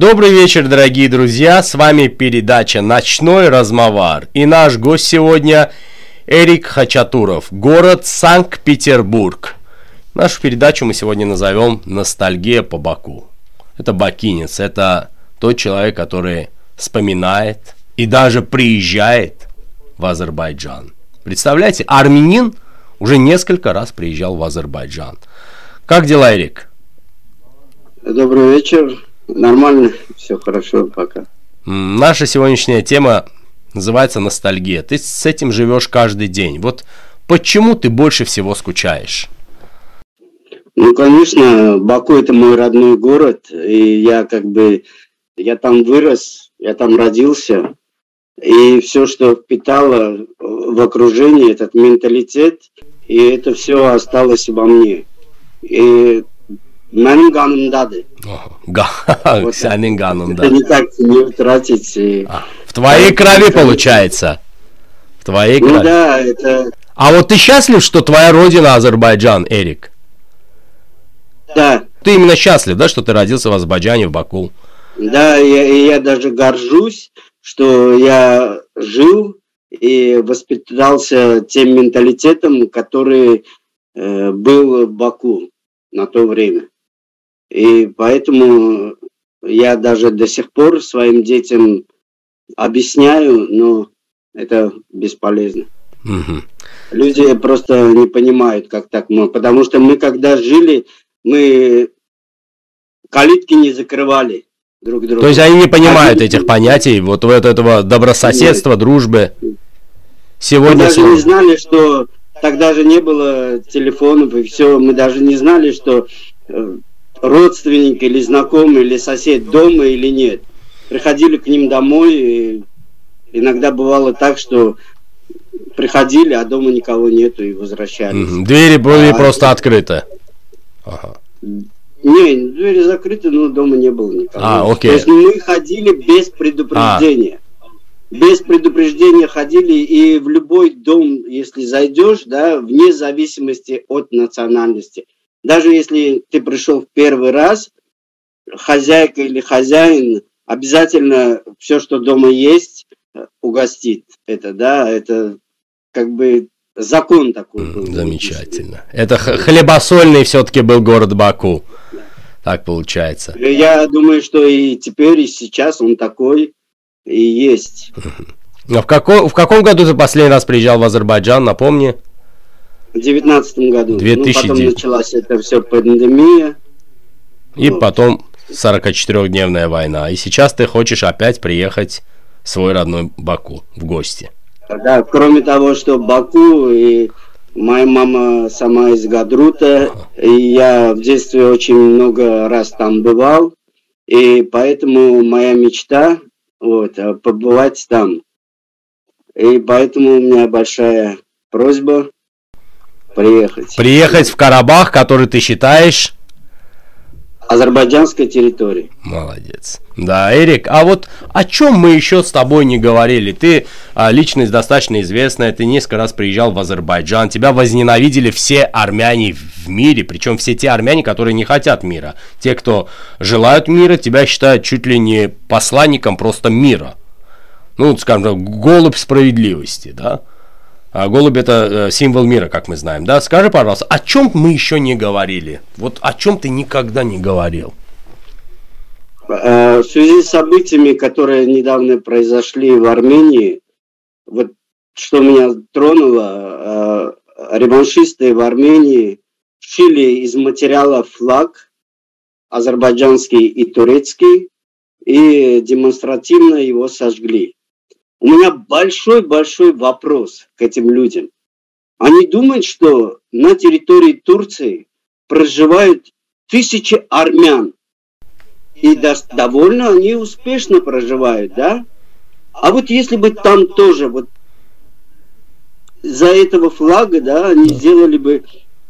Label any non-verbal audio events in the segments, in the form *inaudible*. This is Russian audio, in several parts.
Добрый вечер, дорогие друзья, с вами передача «Ночной размовар» и наш гость сегодня Эрик Хачатуров, город Санкт-Петербург. Нашу передачу мы сегодня назовем «Ностальгия по Баку». Это бакинец, это тот человек, который вспоминает и даже приезжает в Азербайджан. Представляете, армянин уже несколько раз приезжал в Азербайджан. Как дела, Эрик? Добрый вечер. Нормально, все хорошо пока. Наша сегодняшняя тема называется ностальгия. Ты с этим живешь каждый день. Вот почему ты больше всего скучаешь? Ну, конечно, Баку это мой родной город, и я как бы, я там вырос, я там родился, и все, что впитало в окружении, этот менталитет, и это все осталось во мне. И Mənim qanımdadır. Вот *laughs* Sənin qanında. Никак не утратить. В твоей крови получается. В твоей ну, крови. да, это... А вот ты счастлив, что твоя родина Азербайджан, Эрик? Да. Ты именно счастлив, да, что ты родился в Азербайджане, в Баку? Да, я, я даже горжусь, что я жил и воспитался тем менталитетом, который э, был в Баку на то время. И поэтому я даже до сих пор своим детям объясняю, но это бесполезно. Угу. Люди просто не понимают, как так можно. Потому что мы, когда жили, мы калитки не закрывали друг друга. То есть они не понимают а этих понятий, вот вот этого добрососедства, Нет. дружбы. Сегодня мы даже не знали, что тогда же не было телефонов и все. Мы даже не знали, что э, родственник или знакомый или сосед дома или нет. Приходили к ним домой, и иногда бывало так, что приходили, а дома никого нету и возвращались. Двери были а, просто открыты. Ага. Не, двери закрыты, но дома не было никого. А, окей. То есть мы ходили без предупреждения. А. Без предупреждения ходили, и в любой дом, если зайдешь, да, вне зависимости от национальности – даже если ты пришел в первый раз, хозяйка или хозяин обязательно все, что дома есть, угостит. Это, да, это как бы закон такой был. Замечательно. Это хлебосольный все-таки был город Баку. Да. Так получается. Я думаю, что и теперь, и сейчас он такой и есть. А в, каком, в каком году ты последний раз приезжал в Азербайджан, напомни? В девятнадцатом году. 2009. Ну, потом началась это все пандемия. И вот. потом 44-дневная война. И сейчас ты хочешь опять приехать в свой родной Баку в гости. Да, кроме того, что Баку и моя мама сама из Гадрута, ага. и я в детстве очень много раз там бывал, и поэтому моя мечта вот, побывать там. И поэтому у меня большая просьба приехать. Приехать в Карабах, который ты считаешь азербайджанской территории. Молодец. Да, Эрик, а вот о чем мы еще с тобой не говорили? Ты а, личность достаточно известная, ты несколько раз приезжал в Азербайджан, тебя возненавидели все армяне в мире, причем все те армяне, которые не хотят мира. Те, кто желают мира, тебя считают чуть ли не посланником просто мира. Ну, скажем, голубь справедливости, да? А голубь это э, символ мира, как мы знаем, да? Скажи, пожалуйста, о чем мы еще не говорили? Вот о чем ты никогда не говорил? Э, в связи с событиями, которые недавно произошли в Армении, вот что меня тронуло, э, реваншисты в Армении шили из материала флаг азербайджанский и турецкий и демонстративно его сожгли. У меня большой-большой вопрос к этим людям. Они думают, что на территории Турции проживают тысячи армян. И довольно они успешно проживают, да? А вот если бы там тоже вот за этого флага, да, они сделали бы,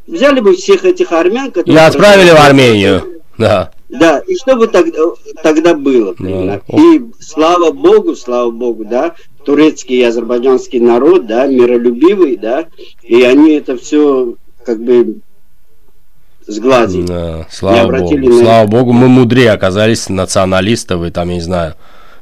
взяли бы всех этих армян, которые... И отправили в Армению, да. Да, и что бы тогда, тогда было? Да. И слава Богу, слава Богу, да, турецкий и азербайджанский народ, да, миролюбивый, да, и они это все как бы сгладить. Да, слава богу. На... Слава богу, мы мудрее оказались националисты, вы там, я не знаю,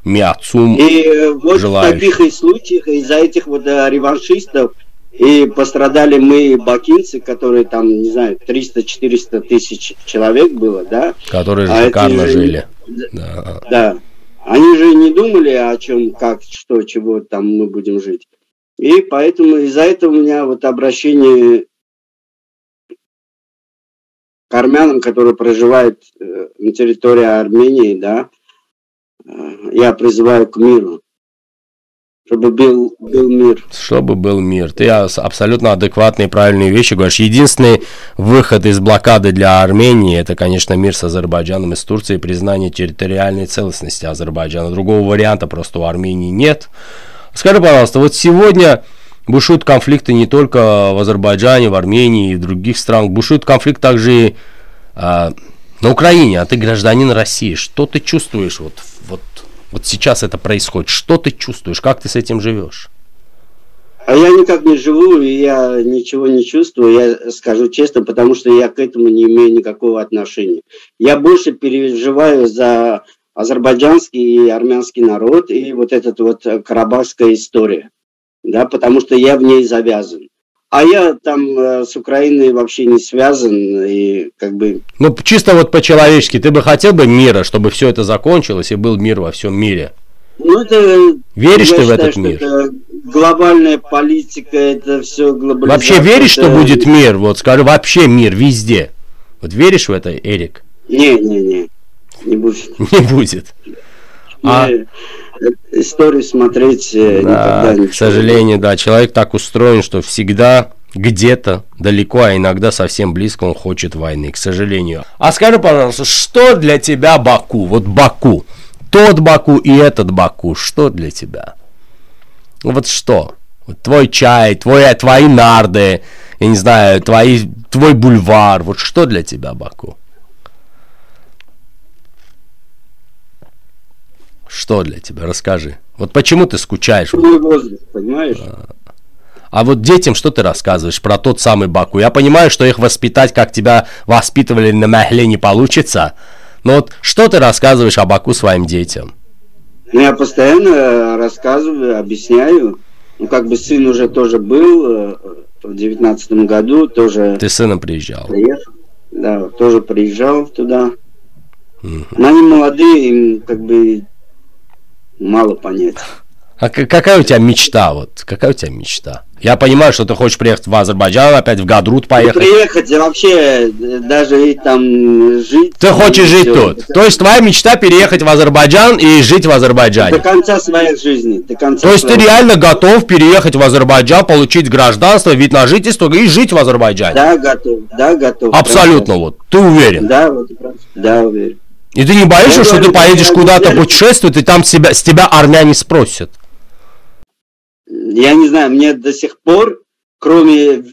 Миацум И э, вот желающих. в таких и случаях из-за этих вот э, реваншистов и пострадали мы, бакинцы, которые там, не знаю, 300-400 тысяч человек было, да? Которые а шикарно же, жили. Да. да. Они же не думали о чем, как, что, чего там мы будем жить. И поэтому из-за этого у меня вот обращение к армянам, которые проживают э, на территории Армении, да, э, я призываю к миру. Чтобы был, был мир. Чтобы был мир. Ты абсолютно адекватные правильные вещи говоришь. Единственный выход из блокады для Армении, это, конечно, мир с Азербайджаном и с Турцией, признание территориальной целостности Азербайджана. Другого варианта просто у Армении нет. Скажи, пожалуйста, вот сегодня бушуют конфликты не только в Азербайджане, в Армении и в других странах. Бушует конфликт также и а, на Украине, а ты гражданин России. Что ты чувствуешь вот, вот вот сейчас это происходит. Что ты чувствуешь? Как ты с этим живешь? А я никак не живу, и я ничего не чувствую, я скажу честно, потому что я к этому не имею никакого отношения. Я больше переживаю за азербайджанский и армянский народ и вот эта вот карабахская история, да, потому что я в ней завязан. А я там э, с Украиной вообще не связан и как бы... Ну, чисто вот по-человечески, ты бы хотел бы мира, чтобы все это закончилось и был мир во всем мире? Ну, это... Веришь ты в этот мир? Это глобальная политика, это все глобализация. Вообще веришь, это... что будет мир? Вот скажи, вообще мир везде. Вот веришь в это, Эрик? Не, не, не. Не будет. *laughs* Не будет. А... Историю смотреть э, да, никогда не К сожалению, да, человек так устроен, что всегда где-то далеко, а иногда совсем близко он хочет войны, к сожалению. А скажи, пожалуйста, что для тебя Баку? Вот Баку. Тот Баку и этот Баку. Что для тебя? Вот что? Вот твой чай, твой, твои нарды, я не знаю, твои, твой бульвар. Вот что для тебя Баку? Что для тебя? Расскажи. Вот почему ты скучаешь? Мой возраст, понимаешь? А, а вот детям что ты рассказываешь про тот самый Баку? Я понимаю, что их воспитать, как тебя воспитывали на Махле, не получится. Но вот что ты рассказываешь о Баку своим детям? Ну, я постоянно рассказываю, объясняю. Ну, как бы сын уже тоже был э, в девятнадцатом году, тоже... Ты сыном приезжал? Приехал, да, тоже приезжал туда. Угу. Но они молодые, им как бы мало понять. А какая у тебя мечта? Вот какая у тебя мечта? Я понимаю, что ты хочешь приехать в Азербайджан, опять в Гадрут ну, поехать. Ну, приехать вообще даже и там жить. Ты хочешь жить все. тут? Это... То есть твоя мечта переехать в Азербайджан и жить в Азербайджане? До конца своей жизни. До конца То есть ты реально готов переехать в Азербайджан, получить гражданство, вид на жительство и жить в Азербайджане? Да, готов. Да, готов. Абсолютно вот. Ты уверен? Да, вот, да, уверен. И ты не боишься, что ты поедешь куда-то путешествовать, и там себя, с тебя армяне спросят? Я не знаю, мне до сих пор, кроме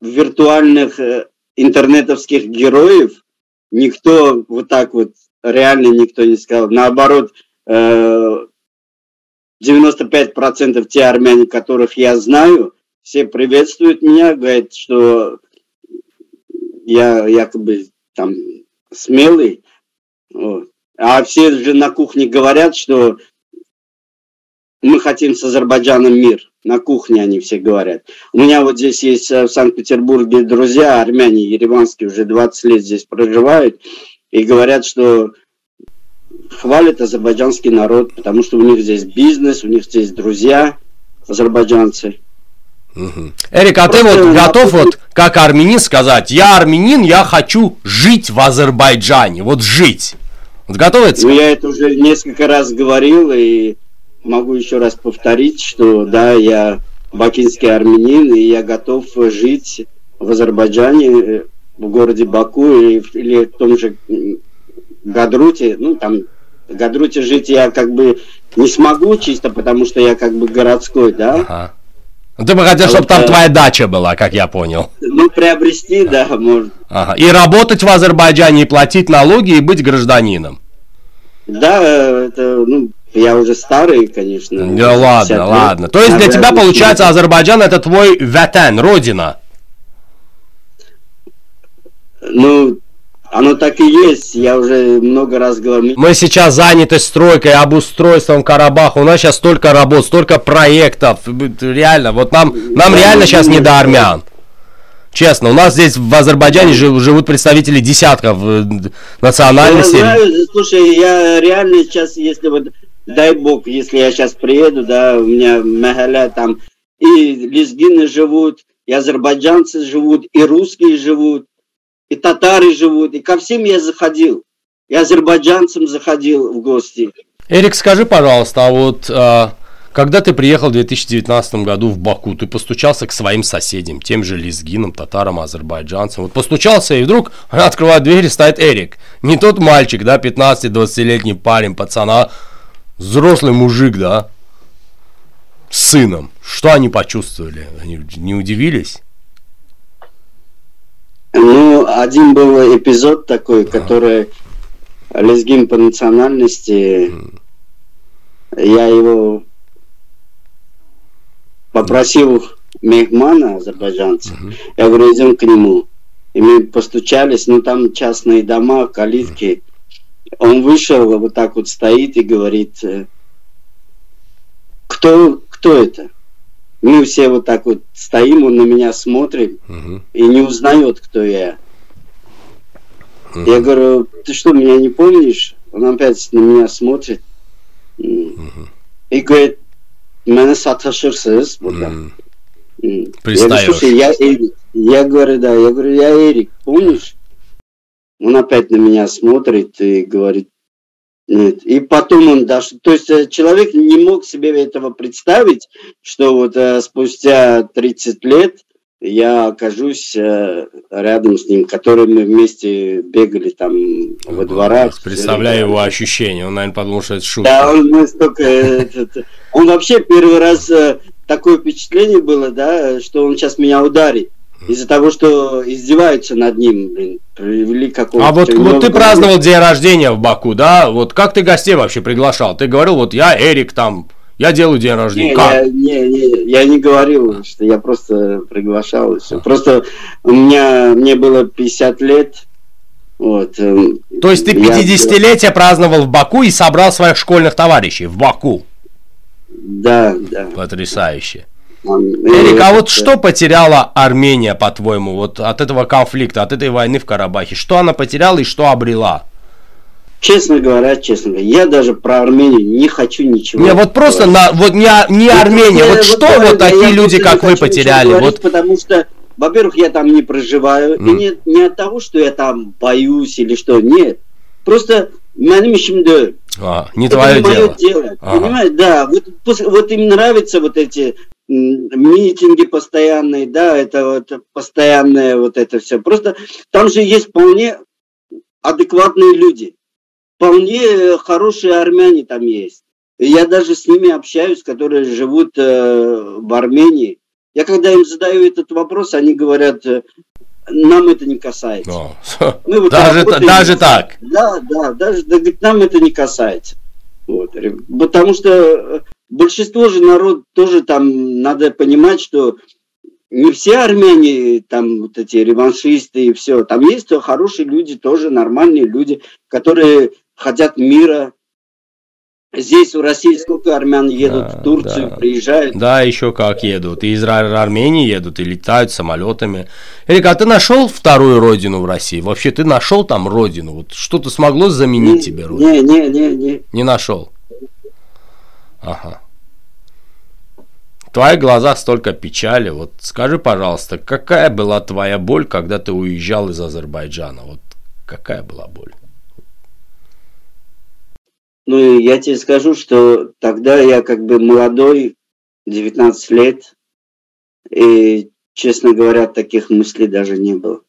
виртуальных э, интернетовских героев, никто вот так вот, реально никто не сказал. Наоборот, 95% э, те армяне, которых я знаю, все приветствуют меня, говорят, что я якобы там смелый. А все же на кухне говорят, что мы хотим с Азербайджаном мир. На кухне они все говорят. У меня вот здесь есть э, в Санкт-Петербурге друзья, армяне ереванские, уже 20 лет здесь проживают, и говорят, что хвалят азербайджанский народ, потому что у них здесь бизнес, у них здесь друзья, азербайджанцы. Угу. Эрик, а Просто ты вот готов вот как армянин сказать, я армянин, я хочу жить в Азербайджане, вот жить. Вот готов это Ну, я это уже несколько раз говорил и могу еще раз повторить, что да, я бакинский армянин, и я готов жить в Азербайджане, в городе Баку или, или в том же Гадруте, ну там в Гадруте жить я как бы не смогу чисто, потому что я как бы городской, да. Ага. Ну, ты бы хотел, а чтобы вот, там э... твоя дача была, как я понял. Ну, приобрести, да, может. Ага. И работать в Азербайджане, и платить налоги, и быть гражданином. Да, это, ну, я уже старый, конечно. Да ладно, лет. ладно. То есть для тебя, получается, Азербайджан это твой ватан, родина? Ну, оно так и есть, я уже много раз говорил. Мы сейчас заняты стройкой, обустройством Карабаха. У нас сейчас столько работ, столько проектов. Реально, вот нам, нам реально сейчас не до армян. Честно, у нас здесь в Азербайджане живут представители десятков э, национальностей. Я знаю, слушай, я реально сейчас, если вот, дай бог, если я сейчас приеду, да, у меня Махаля там и лезгины живут, и азербайджанцы живут, и русские живут, и татары живут, и ко всем я заходил. И азербайджанцам заходил в гости. Эрик, скажи, пожалуйста, а вот а, когда ты приехал в 2019 году в Баку, ты постучался к своим соседям, тем же лезгинам, татарам, азербайджанцам. Вот постучался, и вдруг открывает дверь, и стоит Эрик. Не тот мальчик, да, 15-20-летний парень, пацана, взрослый мужик, да, с сыном. Что они почувствовали? Они не удивились? Ну, один был эпизод такой, ага. который лезгин по национальности. Я его попросил мехмана азербайджанца. Угу. Я говорю, идем к нему. И мы постучались, ну там частные дома, калитки. Он вышел, вот так вот стоит и говорит, э, кто, кто это? Мы все вот так вот стоим, он на меня смотрит угу. и не узнает, кто я. Угу. Я говорю, ты что, меня не помнишь? Он опять на меня смотрит угу. и говорит, меня саташырсыз burada. Пристаешь. Я, я, я говорю, да, я говорю, я Эрик, помнишь? Он опять на меня смотрит и говорит. И потом он даже, то есть э, человек не мог себе этого представить, что вот э, спустя 30 лет я окажусь э, рядом с ним, который мы вместе бегали там во дворах. Представляю его ощущения, он, наверное, подумал, что это шутка. Да, он настолько... Он вообще первый раз такое впечатление было, да, что он сейчас меня ударит из-за того, что издеваются над ним, блин, привели какого-то... А вот, вот ты праздновал день рождения в Баку, да? Вот как ты гостей вообще приглашал? Ты говорил, вот я Эрик там, я делаю день рождения. Не, как? Я, не, не, я не говорил, что я просто приглашал. И все. Просто у меня, мне было 50 лет, вот. Эм, То есть ты 50-летие я... праздновал в Баку и собрал своих школьных товарищей в Баку? Да, да. Потрясающе. Эрик, а вот что потеряла Армения, по-твоему, вот от этого конфликта, от этой войны в Карабахе? Что она потеряла и что обрела? Честно говоря, честно говоря, я даже про Армению не хочу ничего. Не, вот просто на, вот не, не Армения, вот, вот что вот, вот такие люди, как вы, потеряли? Вот... Потому что, во-первых, я там не проживаю, mm. и не, не от того, что я там боюсь или что, нет. Просто Mənim işimdir. А, не это твое не дело. дело. Ага. Понимаете, да. Вот, вот им нравятся вот эти митинги постоянные, да, это вот постоянное вот это все. Просто там же есть вполне адекватные люди, вполне хорошие армяне там есть. Я даже с ними общаюсь, которые живут э, в Армении. Я когда им задаю этот вопрос, они говорят, э, нам это не касается. *laughs* Мы вот даже, даже так? Да, да, даже да, нам это не касается. Вот. Потому что э, большинство же народ тоже там надо понимать, что не все армяне там вот эти реваншисты и все. Там есть хорошие люди, тоже нормальные люди, которые хотят мира. Здесь в России сколько армян едут да, в Турцию, да. приезжают. Да, еще как едут. И из Армении едут, и летают самолетами. Эрик, а ты нашел вторую родину в России? Вообще, ты нашел там родину? Вот что-то смогло заменить не, тебе родину? Не, не, не, не. Не нашел. Ага. В твоих глазах столько печали. Вот скажи, пожалуйста, какая была твоя боль, когда ты уезжал из Азербайджана? Вот какая была боль? Ну, я тебе скажу, что тогда я как бы молодой, 19 лет, и, честно говоря, таких мыслей даже не было.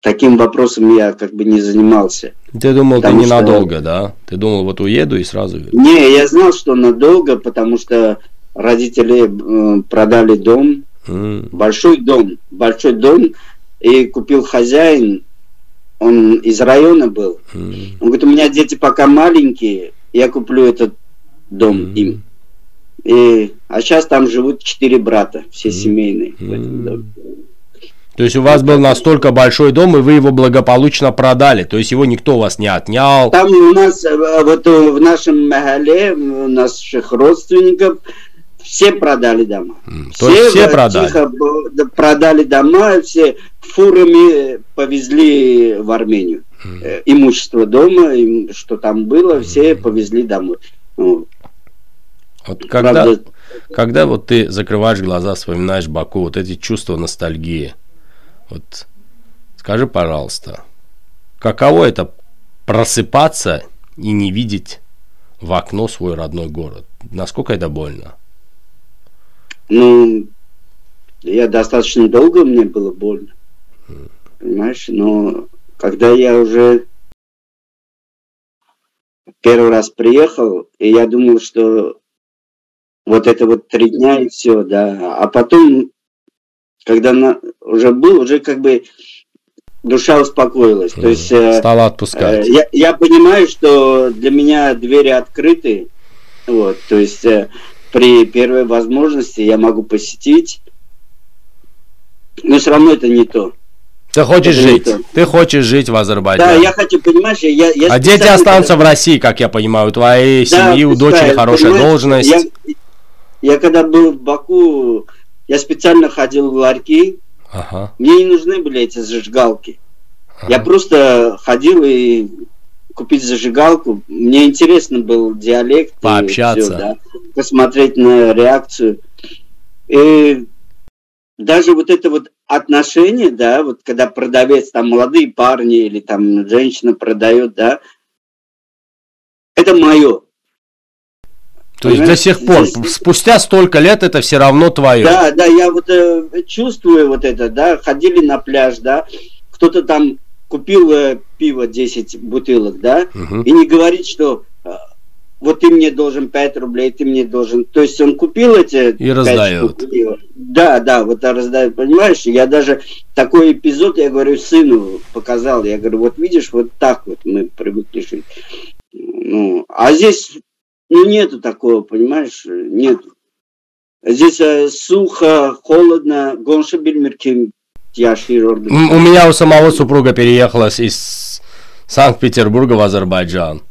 Таким вопросом я как бы не занимался. Ты думал, ты ненадолго, что... да? Ты думал, вот уеду и сразу... Не, я знал, что надолго, потому что родители э, продали дом, mm. большой дом, большой дом, и купил хозяин, он из района был. Mm. Он говорит, у меня дети пока маленькие, я куплю этот дом mm. им. И, а сейчас там живут четыре брата, все mm. семейные. Mm. То есть у вас был настолько большой дом, и вы его благополучно продали. То есть его никто у вас не отнял. Там у нас, э, вот в нашем Магале, у наших родственников, все продали дома. Mm, все, то есть все продали? Тихо продали дома, все фурами повезли в Армению. Mm. Имущество дома, что там было, все mm. повезли домой. Вот когда, Правда... когда вот ты закрываешь глаза, вспоминаешь Баку, вот эти чувства ностальгии, вот скажи, пожалуйста, каково это просыпаться и не видеть в окно свой родной город? Насколько это больно? Ну, я достаточно долго мне было больно. Mm. Понимаешь, но когда я уже первый раз приехал, и я думал, что вот это вот три дня и все, да. А потом когда на, уже был, уже как бы душа успокоилась. То есть, э, Стала отпускать. Э, я, я понимаю, что для меня двери открыты. Вот, то есть э, при первой возможности я могу посетить, но все равно это не то. Ты хочешь это жить. Ты хочешь жить в Азербайджане. Да, я хочу, понимаешь, я... я а дети останутся в России, как я понимаю. У твоей да, семьи, у дочери хорошая должность. Я, я когда был в Баку, я специально ходил в ларьки. Ага. Мне не нужны были эти зажигалки. Ага. Я просто ходил и купить зажигалку. Мне интересно был диалект. Пообщаться. Все, да, посмотреть на реакцию. И даже вот это вот отношение, да, вот когда продавец, там молодые парни или там женщина продает, да, это мое. То есть до сих пор, здесь... спустя столько лет это все равно твое. Да, да, я вот э, чувствую вот это, да, ходили на пляж, да, кто-то там купил э, пиво 10 бутылок, да, угу. и не говорит, что э, вот ты мне должен 5 рублей, ты мне должен... То есть он купил эти... И раздает. Да, да, вот раздает, понимаешь? Я даже такой эпизод, я говорю, сыну показал. Я говорю, вот видишь, вот так вот мы привыкли жить. Ну, а здесь ну, нету такого, понимаешь, нету. Здесь э, сухо, холодно, гонша бильмерким яши У меня у самого супруга переехала из Санкт-Петербурга в Азербайджан.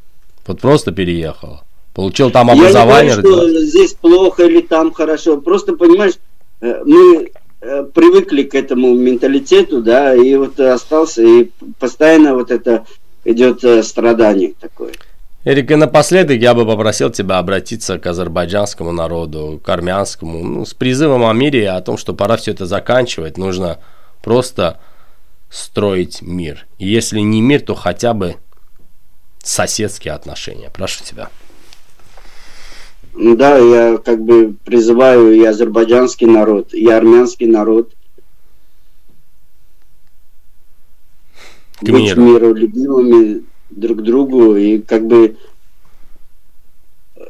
Вот просто переехала. Получил там образование. Я не говорю, что здесь плохо или там хорошо. Просто, понимаешь, э, мы э, привыкли к этому менталитету, да, и вот остался, и постоянно вот это идет э, страдание такое. Эрик, и напоследок я бы попросил тебя обратиться к азербайджанскому народу, к армянскому, ну, с призывом о мире, о том, что пора все это заканчивать, нужно просто строить мир. И если не мир, то хотя бы соседские отношения. Прошу тебя. Ну да, я как бы призываю и азербайджанский народ, и армянский народ к быть миру. миролюбивыми, друг другу, и как бы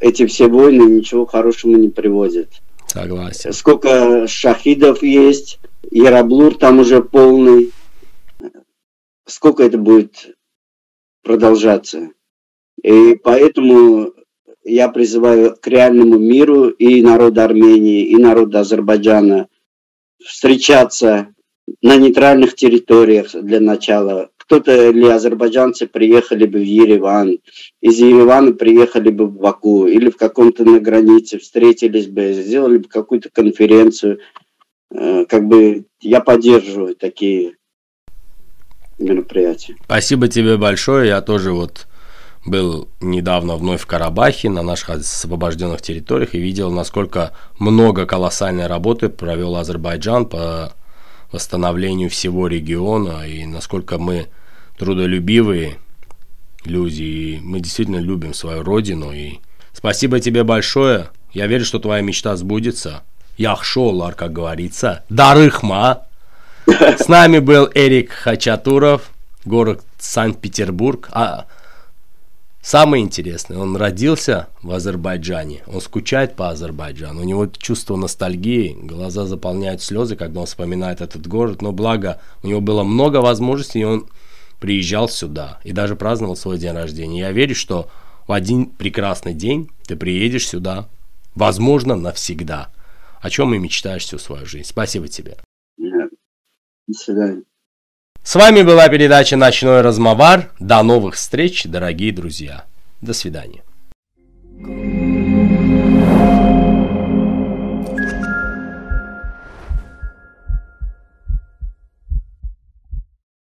эти все войны ничего хорошего не приводят. Согласен. Сколько шахидов есть, Яраблур там уже полный. Сколько это будет продолжаться? И поэтому я призываю к реальному миру и народ Армении, и народ Азербайджана встречаться на нейтральных территориях для начала, кто-то или азербайджанцы приехали бы в Ереван, из Еревана приехали бы в Баку или в каком-то на границе встретились бы, сделали бы какую-то конференцию. Э, как бы я поддерживаю такие мероприятия. Спасибо тебе большое. Я тоже вот был недавно вновь в Карабахе, на наших освобожденных территориях, и видел, насколько много колоссальной работы провел Азербайджан по восстановлению всего региона, и насколько мы трудолюбивые люди, и мы действительно любим свою родину. И спасибо тебе большое. Я верю, что твоя мечта сбудется. Яхшолар, как говорится. Дарыхма. С нами был Эрик Хачатуров, город Санкт-Петербург. А самое интересное, он родился в Азербайджане. Он скучает по Азербайджану. У него чувство ностальгии, глаза заполняют слезы, когда он вспоминает этот город. Но благо, у него было много возможностей, и он приезжал сюда и даже праздновал свой день рождения. Я верю, что в один прекрасный день ты приедешь сюда, возможно, навсегда. О чем и мечтаешь всю свою жизнь. Спасибо тебе. До свидания. С вами была передача «Ночной размовар». До новых встреч, дорогие друзья. До свидания.